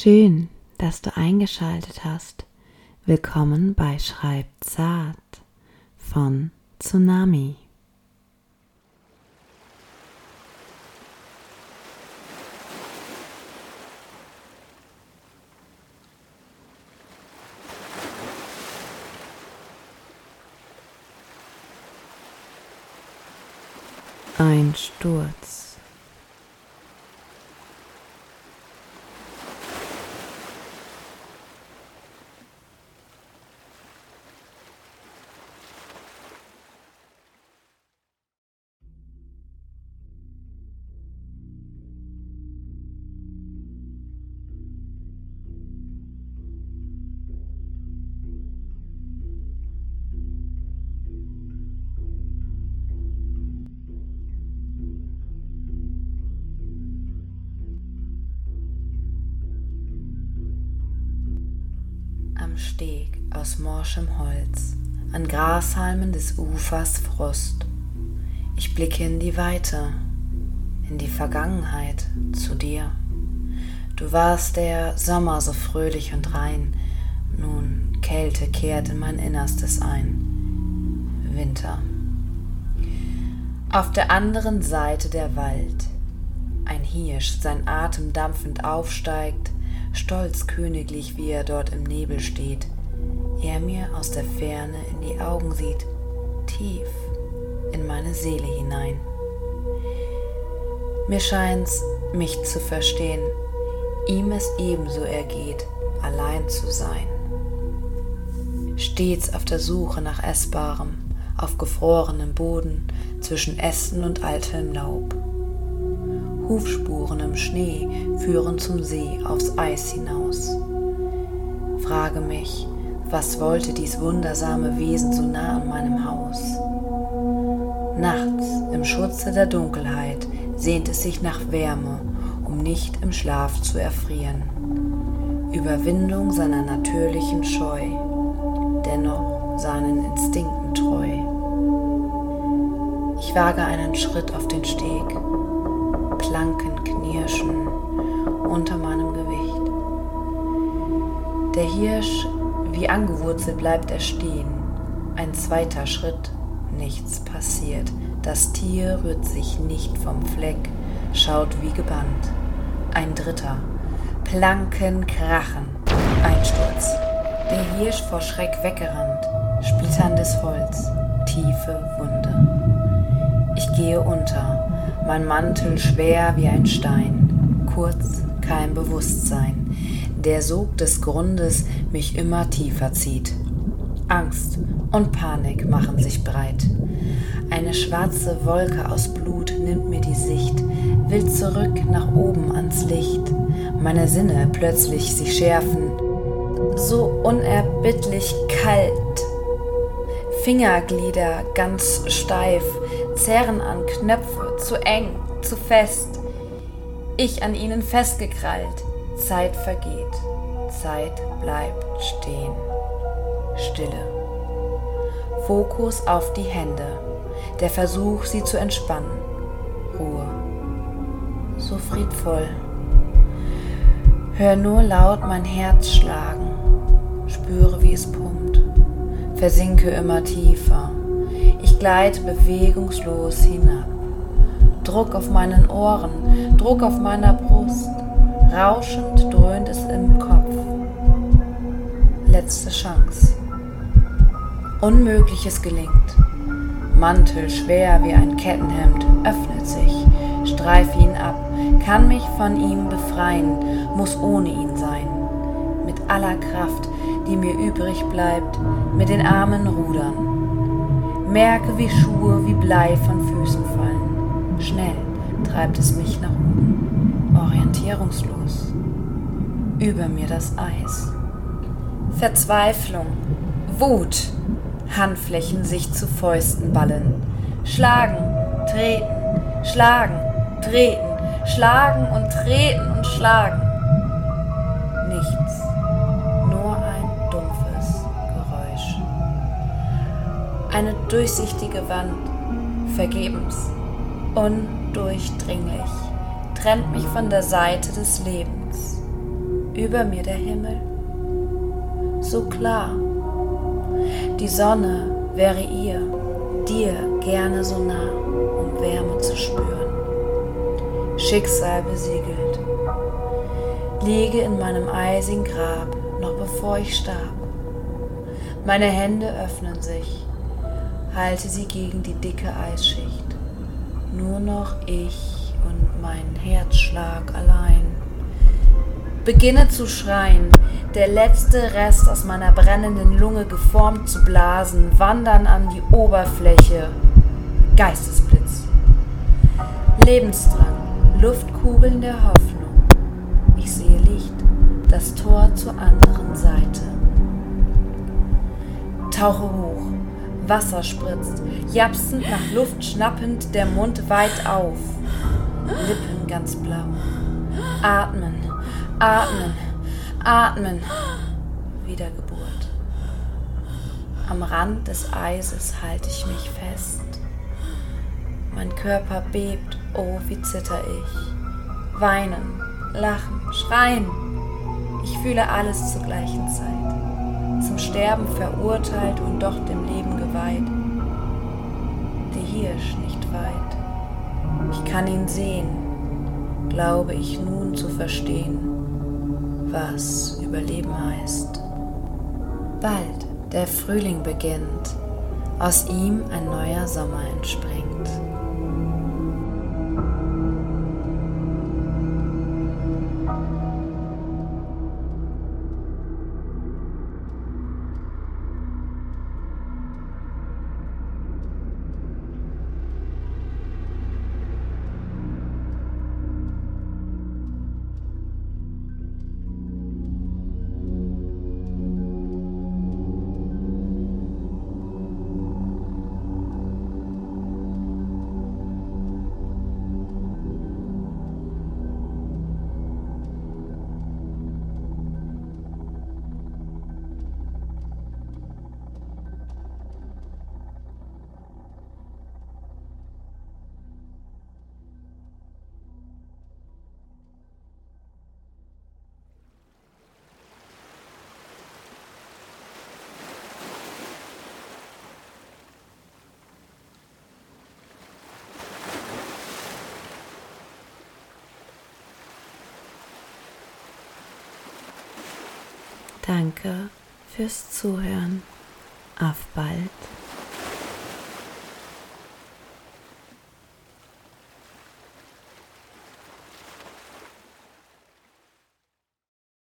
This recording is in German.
Schön, dass du eingeschaltet hast. Willkommen bei Schreib zart von Tsunami. Ein Sturz. Steg aus morschem Holz, an Grashalmen des Ufers Frust. Ich blicke in die Weite, in die Vergangenheit, zu dir. Du warst der Sommer so fröhlich und rein, nun Kälte kehrt in mein Innerstes ein. Winter. Auf der anderen Seite der Wald, ein Hirsch sein Atem dampfend aufsteigt, stolz königlich, wie er dort im Nebel steht, er mir aus der Ferne in die Augen sieht, tief in meine Seele hinein. Mir scheint's, mich zu verstehen, ihm es ebenso ergeht, allein zu sein. Stets auf der Suche nach Essbarem, auf gefrorenem Boden, zwischen Ästen und altem Laub. Hufspuren im Schnee führen zum See aufs Eis hinaus. Frage mich, was wollte dies wundersame Wesen so nah an meinem Haus? Nachts im Schutze der Dunkelheit sehnt es sich nach Wärme, um nicht im Schlaf zu erfrieren. Überwindung seiner natürlichen Scheu, dennoch seinen Instinkten treu. Ich wage einen Schritt auf den Steg, Planken knirschen unter meinem Gewicht. Der Hirsch, wie angewurzelt, bleibt er stehen. Ein zweiter Schritt, nichts passiert. Das Tier rührt sich nicht vom Fleck, schaut wie gebannt. Ein dritter, Planken krachen, Einsturz. Der Hirsch vor Schreck weggerannt, splitterndes Holz, tiefe Wunde. Ich gehe unter, mein Mantel schwer wie ein Stein, kurz kein Bewusstsein, der Sog des Grundes mich immer tiefer zieht. Angst und Panik machen sich breit. Eine schwarze Wolke aus Blut nimmt mir die Sicht, will zurück nach oben ans Licht. Meine Sinne plötzlich sich schärfen, so unerbittlich kalt. Fingerglieder ganz steif, zerren an Knöpfe, zu eng, zu fest. Ich an ihnen festgekrallt. Zeit vergeht, Zeit bleibt stehen. Stille. Fokus auf die Hände, der Versuch, sie zu entspannen. Ruhe. So friedvoll. Hör nur laut mein Herz schlagen, spüre, wie es pumpt, versinke immer tiefer ich gleite bewegungslos hinab. Druck auf meinen Ohren, Druck auf meiner Brust, rauschend dröhnt es im Kopf. Letzte Chance. Unmögliches gelingt. Mantel schwer wie ein Kettenhemd öffnet sich, streife ihn ab, kann mich von ihm befreien, muss ohne ihn sein. Mit aller Kraft, die mir übrig bleibt, mit den Armen rudern Merke, wie Schuhe wie Blei von Füßen fallen. Schnell treibt es mich nach oben, orientierungslos. Über mir das Eis. Verzweiflung, Wut, Handflächen sich zu Fäusten ballen. Schlagen, treten, schlagen, treten, schlagen und treten und schlagen. Nichts. eine durchsichtige Wand, vergebens, undurchdringlich, trennt mich von der Seite des Lebens. über mir der Himmel, so klar. Die Sonne wäre ihr, dir gerne so nah, um Wärme zu spüren. Schicksal besiegelt, liege in meinem eisigen Grab, noch bevor ich starb. Meine Hände öffnen sich, halte sie gegen die dicke Eisschicht. Nur noch ich und mein Herzschlag allein. Beginne zu schreien, der letzte Rest aus meiner brennenden Lunge geformt zu blasen, wandern an die Oberfläche. Geistesblitz. Lebensdrang, Luftkugeln der Hoffnung. Ich sehe Licht, das Tor zur anderen Seite. Tauche hoch, Wasser spritzt, japsend nach Luft schnappend, der Mund weit auf, Lippen ganz blau. Atmen, atmen, atmen. Wiedergeburt. Am Rand des Eises halte ich mich fest. Mein Körper bebt, oh, wie zitter ich. Weinen, lachen, schreien. Ich fühle alles zur gleichen Zeit. Zum Sterben verurteilt und doch dem Leben geweiht. Der Hirsch nicht weit. Ich kann ihn sehen, glaube ich nun zu verstehen, was Überleben heißt. Bald der Frühling beginnt, aus ihm ein neuer Sommer entspringt. Danke fürs Zuhören. Auf bald.